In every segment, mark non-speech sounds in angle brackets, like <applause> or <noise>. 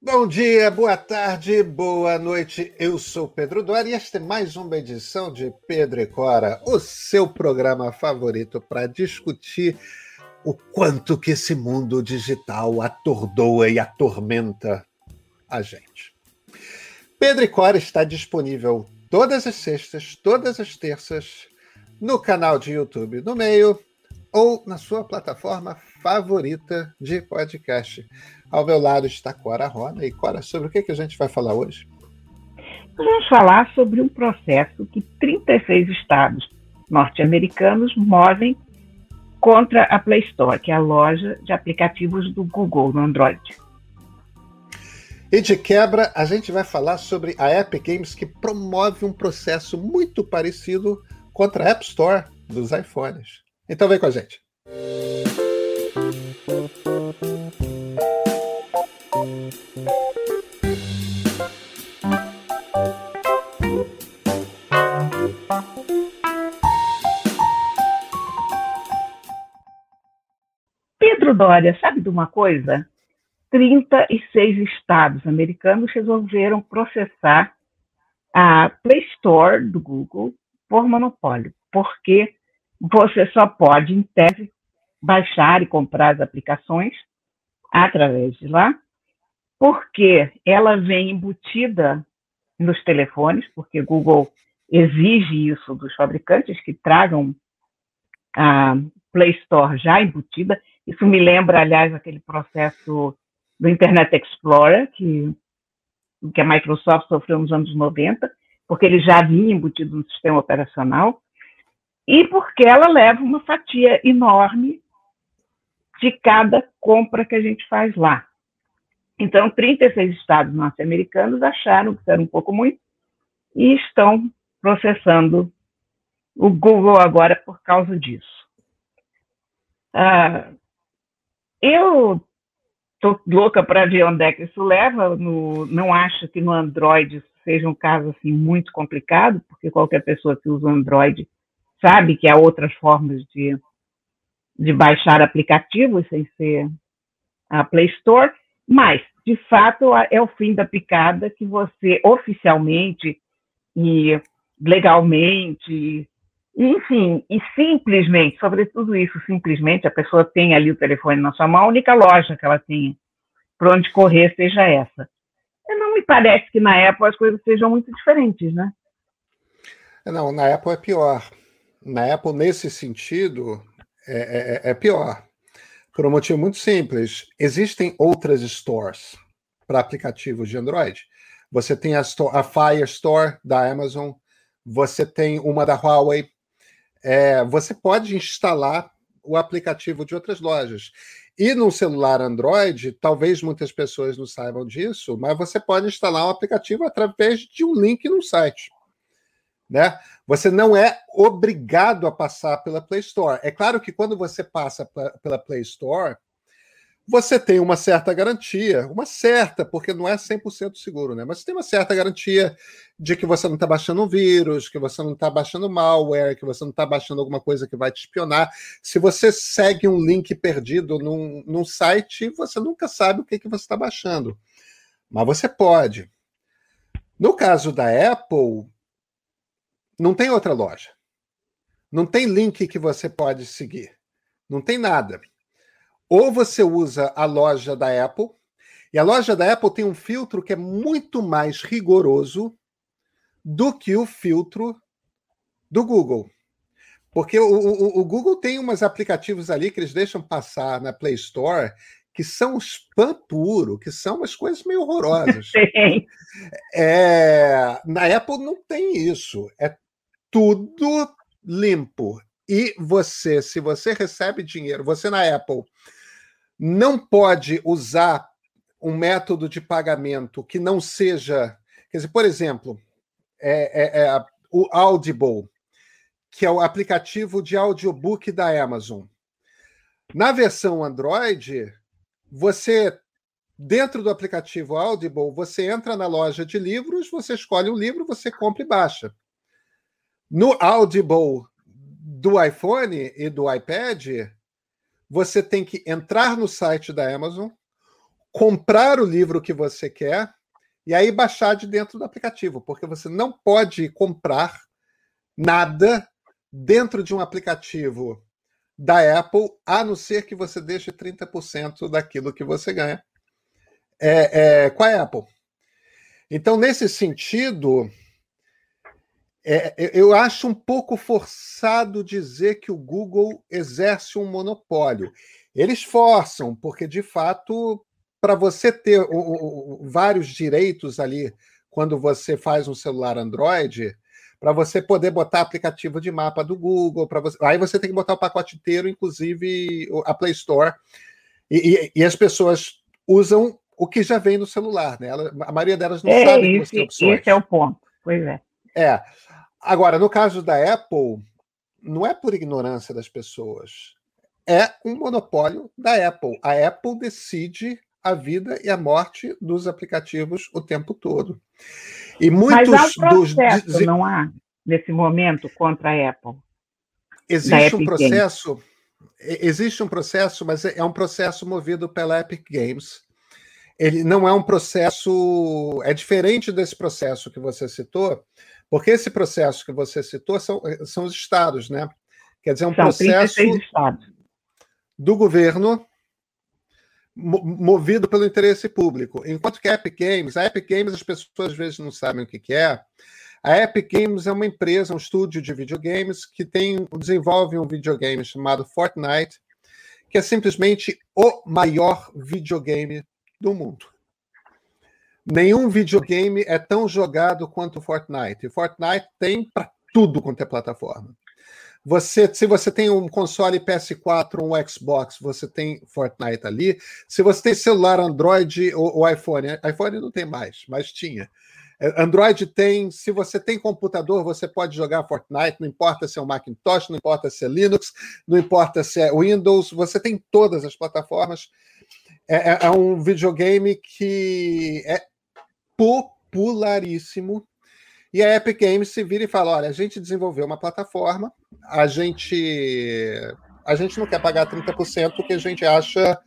Bom dia, boa tarde, boa noite. Eu sou Pedro Duarte e esta é mais uma edição de Pedro e Cora, o seu programa favorito para discutir o quanto que esse mundo digital atordoa e atormenta a gente. Pedro e Cora está disponível todas as sextas, todas as terças, no canal de YouTube no meio ou na sua plataforma favorita de podcast. Ao meu lado está Cora Rona. E Cora, sobre o que, que a gente vai falar hoje? Vamos falar sobre um processo que 36 estados norte-americanos movem contra a Play Store, que é a loja de aplicativos do Google no Android. E de quebra, a gente vai falar sobre a Epic Games que promove um processo muito parecido contra a App Store dos iPhones. Então vem com a gente. Pedro Dória, sabe de uma coisa? 36 estados americanos resolveram processar a Play Store do Google por monopólio, porque você só pode, em tese, baixar e comprar as aplicações através de lá, porque ela vem embutida nos telefones, porque Google exige isso dos fabricantes que tragam a Play Store já embutida. Isso me lembra, aliás, aquele processo do Internet Explorer que, que a Microsoft sofreu nos anos 90, porque ele já vinha embutido no sistema operacional, e porque ela leva uma fatia enorme de cada compra que a gente faz lá. Então, 36 estados norte-americanos acharam que era um pouco muito e estão processando o Google agora por causa disso. Ah, eu estou louca para ver onde é que isso leva. No, não acho que no Android seja um caso assim muito complicado, porque qualquer pessoa que usa o Android sabe que há outras formas de, de baixar aplicativos sem ser a Play Store, mas, de fato, é o fim da picada que você oficialmente e legalmente, enfim, e simplesmente, sobre tudo isso, simplesmente a pessoa tem ali o telefone na sua mão, a única loja que ela tem para onde correr seja essa. Não me parece que na Apple as coisas sejam muito diferentes, né? Não, na Apple é pior. Na Apple, nesse sentido, é, é, é pior. Por um motivo muito simples. Existem outras stores para aplicativos de Android. Você tem a, store, a Fire Store da Amazon, você tem uma da Huawei. É, você pode instalar o aplicativo de outras lojas. E no celular Android, talvez muitas pessoas não saibam disso, mas você pode instalar um aplicativo através de um link no site. Né? Você não é obrigado a passar pela Play Store. É claro que quando você passa pela Play Store, você tem uma certa garantia, uma certa, porque não é 100% seguro, né? Mas tem uma certa garantia de que você não está baixando um vírus, que você não está baixando malware, que você não está baixando alguma coisa que vai te espionar. Se você segue um link perdido num, num site, você nunca sabe o que, que você está baixando. Mas você pode. No caso da Apple, não tem outra loja. Não tem link que você pode seguir. Não tem nada. Ou você usa a loja da Apple, e a loja da Apple tem um filtro que é muito mais rigoroso do que o filtro do Google. Porque o, o, o, Google tem uns aplicativos ali que eles deixam passar na Play Store que são spam puro, que são umas coisas meio horrorosas. <laughs> É, na Apple não tem isso. É tudo limpo. E você, se você recebe dinheiro, você na Apple não pode usar um método de pagamento que não seja. Quer dizer, por exemplo, é, é, é o Audible, que é o aplicativo de audiobook da Amazon. Na versão Android, você, dentro do aplicativo Audible, você entra na loja de livros, você escolhe um livro, você compra e baixa. No Audible do iPhone e do iPad, você tem que entrar no site da Amazon, comprar o livro que você quer e aí baixar de dentro do aplicativo, porque você não pode comprar nada dentro de um aplicativo da Apple, a não ser que você deixe 30% daquilo que você ganha é, é, com a Apple. Então, nesse sentido, é, eu acho um pouco forçado dizer que o Google exerce um monopólio. Eles forçam, porque de fato, para você ter o, o, vários direitos ali, quando você faz um celular Android, para você poder botar aplicativo de mapa do Google, para você, aí você tem que botar o pacote inteiro, inclusive a Play Store. E, e, e as pessoas usam o que já vem no celular, né? Ela, a maioria delas não é, sabe que você tem opções. Esse é o ponto, pois é. É. Agora, no caso da Apple, não é por ignorância das pessoas. É um monopólio da Apple. A Apple decide a vida e a morte dos aplicativos o tempo todo. E muitos Mas há um processo, dos não há nesse momento contra a Apple. Existe um processo, Games. existe um processo, mas é um processo movido pela Epic Games ele não é um processo. É diferente desse processo que você citou, porque esse processo que você citou são, são os estados, né? Quer dizer, é um são processo do governo movido pelo interesse público. Enquanto que a Epic Games, a Epic Games as pessoas às vezes não sabem o que, que é. A Epic Games é uma empresa, um estúdio de videogames que tem desenvolve um videogame chamado Fortnite, que é simplesmente o maior videogame do mundo. Nenhum videogame é tão jogado quanto Fortnite. Fortnite tem para tudo quanto é plataforma. Você, se você tem um console PS4, um Xbox, você tem Fortnite ali. Se você tem celular Android ou, ou iPhone, iPhone não tem mais, mas tinha. É, Android tem, se você tem computador, você pode jogar Fortnite, não importa se é um Macintosh, não importa se é Linux, não importa se é Windows, você tem todas as plataformas é, é, é um videogame que é popularíssimo. E a Epic Games se vira e fala: olha, a gente desenvolveu uma plataforma, a gente a gente não quer pagar 30% porque a gente acha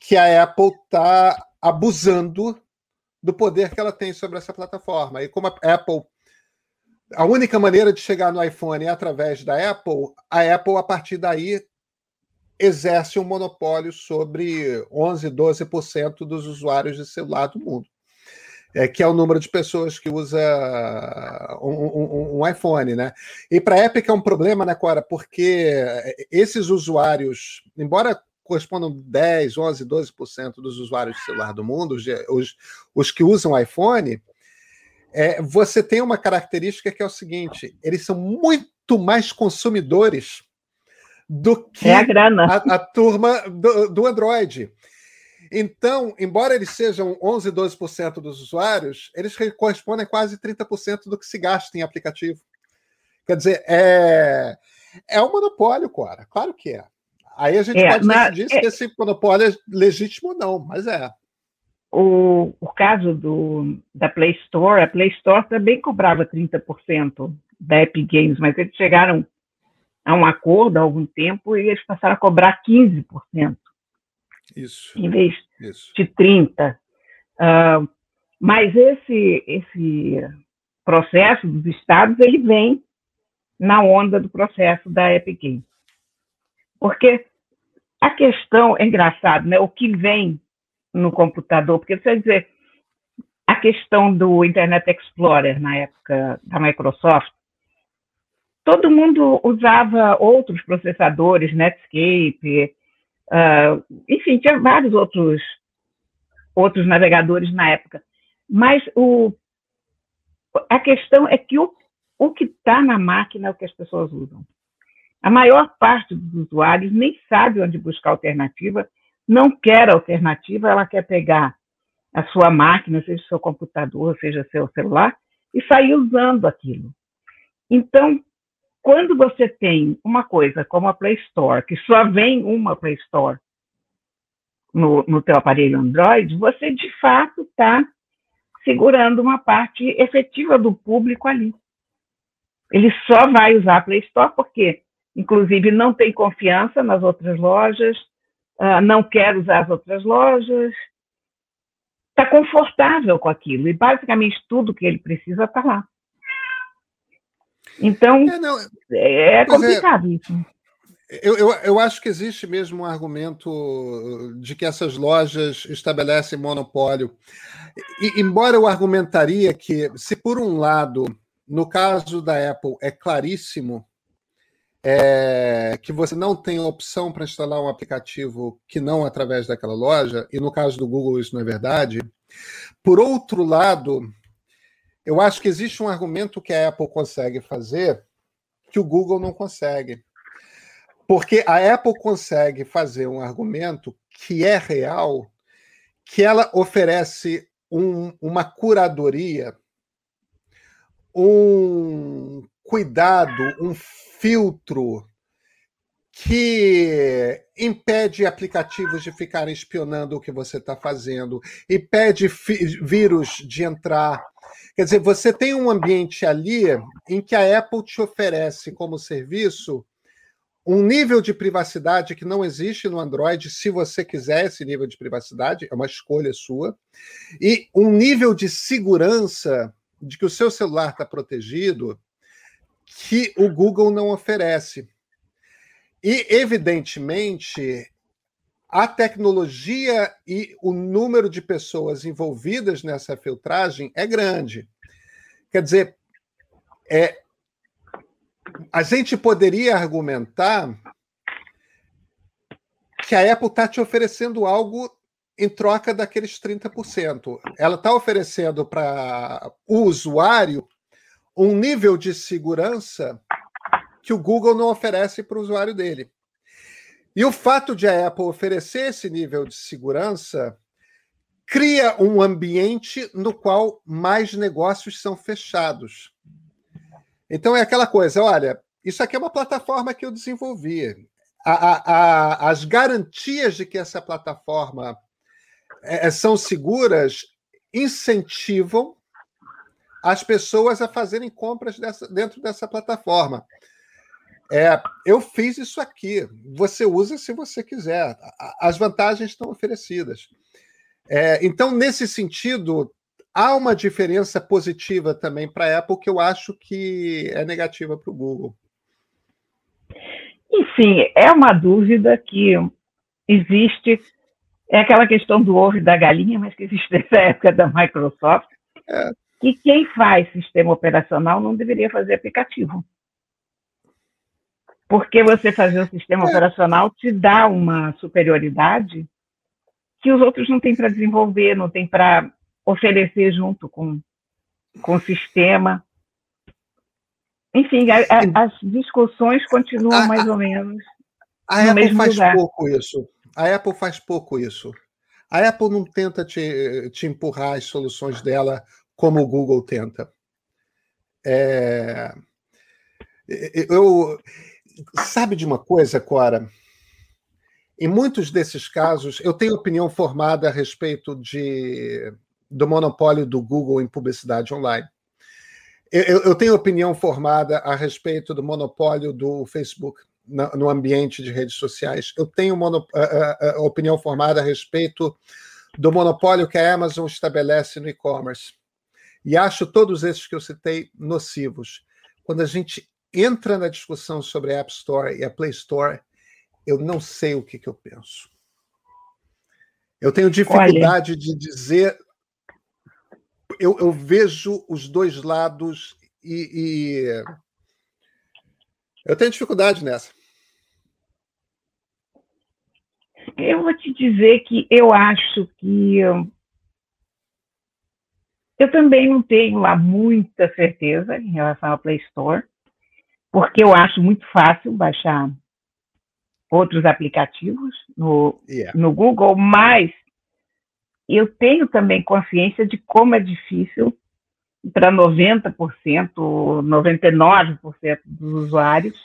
que a Apple está abusando do poder que ela tem sobre essa plataforma. E como a Apple. A única maneira de chegar no iPhone é através da Apple, a Apple, a partir daí, exerce um monopólio sobre 11, 12% dos usuários de celular do mundo. É, que é o número de pessoas que usa um, um, um iPhone, né? E para a Epic é um problema, né, Cora? Porque esses usuários, embora correspondam 10, 11, 12% dos usuários de celular do mundo, os, os que usam iPhone, é, você tem uma característica que é o seguinte: eles são muito mais consumidores do que é a. A, a turma do, do, Android. Então, embora eles sejam 11, 12% dos usuários, eles correspondem a quase 30% do que se gasta em aplicativo. Quer dizer, é, é um monopólio, Cora. Claro que é. Aí a gente é, pode mas, decidir se é, esse monopólio é legítimo ou não, mas é. O, o caso do, da Play Store, a Play Store também cobrava 30% da Epic Games, mas eles chegaram a um acordo há algum tempo e eles passaram a cobrar 15%. Isso. Em vez isso. de 30%. Uh, mas esse, esse processo dos estados, ele vem na onda do processo da Epic Games. Porque a questão é engraçado, né? O que vem no computador, porque você dizer, a questão do Internet Explorer na época da Microsoft, todo mundo usava outros processadores, Netscape, uh, enfim, tinha vários outros, outros navegadores na época. Mas o, a questão é que o, o que está na máquina é o que as pessoas usam. A maior parte dos usuários nem sabe onde buscar alternativa, não quer alternativa, ela quer pegar a sua máquina, seja seu computador, seja seu celular, e sair usando aquilo. Então, quando você tem uma coisa como a Play Store, que só vem uma Play Store no, no teu aparelho Android, você de fato está segurando uma parte efetiva do público ali. Ele só vai usar a Play Store porque, inclusive, não tem confiança nas outras lojas, uh, não quer usar as outras lojas, está confortável com aquilo. E basicamente tudo que ele precisa está lá. Então, é, não, é, é complicado é, isso. Eu, eu, eu, acho que existe mesmo um argumento de que essas lojas estabelecem monopólio. E, embora eu argumentaria que, se por um lado, no caso da Apple, é claríssimo é, que você não tem opção para instalar um aplicativo que não através daquela loja, e no caso do Google isso não é verdade. Por outro lado, eu acho que existe um argumento que a Apple consegue fazer que o Google não consegue. Porque a Apple consegue fazer um argumento que é real, que ela oferece um, uma curadoria, um cuidado, um filtro que impede aplicativos de ficarem espionando o que você está fazendo, impede vírus de entrar. Quer dizer, você tem um ambiente ali em que a Apple te oferece como serviço um nível de privacidade que não existe no Android, se você quiser esse nível de privacidade, é uma escolha sua, e um nível de segurança de que o seu celular está protegido que o Google não oferece. E, evidentemente, a tecnologia e o número de pessoas envolvidas nessa filtragem é grande. Quer dizer, é, a gente poderia argumentar que a Apple está te oferecendo algo em troca daqueles 30%. Ela está oferecendo para o usuário um nível de segurança que o Google não oferece para o usuário dele. E o fato de a Apple oferecer esse nível de segurança cria um ambiente no qual mais negócios são fechados. Então é aquela coisa, olha, isso aqui é uma plataforma que eu desenvolvi. A, a, a, as garantias de que essa plataforma é, são seguras incentivam as pessoas a fazerem compras dessa, dentro dessa plataforma. É, eu fiz isso aqui. Você usa se você quiser. As vantagens estão oferecidas. É, então, nesse sentido, há uma diferença positiva também para a Apple que eu acho que é negativa para o Google. Enfim, é uma dúvida que existe. É aquela questão do ovo e da galinha, mas que existe nessa época da Microsoft. É. Que quem faz sistema operacional não deveria fazer aplicativo. Porque você fazer o sistema é. operacional te dá uma superioridade que os outros não têm para desenvolver, não têm para oferecer junto com, com o sistema. Enfim, a, a, as discussões continuam a, mais ou menos. A no Apple mesmo faz lugar. pouco isso. A Apple faz pouco isso. A Apple não tenta te, te empurrar as soluções dela como o Google tenta. É... Eu sabe de uma coisa, Cora? Em muitos desses casos, eu tenho opinião formada a respeito de do monopólio do Google em publicidade online. Eu, eu tenho opinião formada a respeito do monopólio do Facebook no ambiente de redes sociais. Eu tenho mono, a, a, a opinião formada a respeito do monopólio que a Amazon estabelece no e-commerce. E acho todos esses que eu citei nocivos. Quando a gente entra na discussão sobre a App Store e a Play Store, eu não sei o que, que eu penso. Eu tenho dificuldade Olha. de dizer eu, eu vejo os dois lados e, e, eu tenho dificuldade nessa. Eu vou te dizer que eu acho que eu, eu também não tenho lá muita certeza em relação ao Play Store, porque eu acho muito fácil baixar outros aplicativos no, yeah. no Google, mas eu tenho também consciência de como é difícil para 90%, 99% dos usuários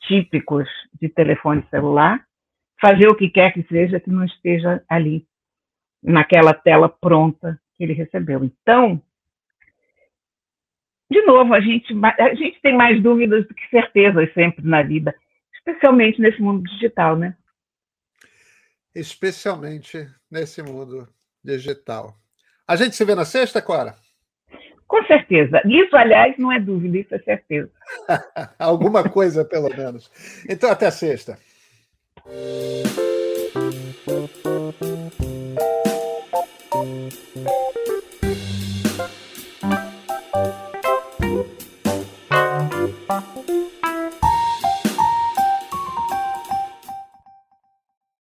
típicos de telefone celular fazer o que quer que seja que não esteja ali naquela tela pronta que ele recebeu. Então, de novo, a gente, a gente tem mais dúvidas do que certezas sempre na vida, especialmente nesse mundo digital, né? Especialmente nesse mundo digital. A gente se vê na sexta, Cora? Com certeza. Isso, aliás, não é dúvida, isso é certeza. <laughs> Alguma coisa, pelo menos. Então, até sexta.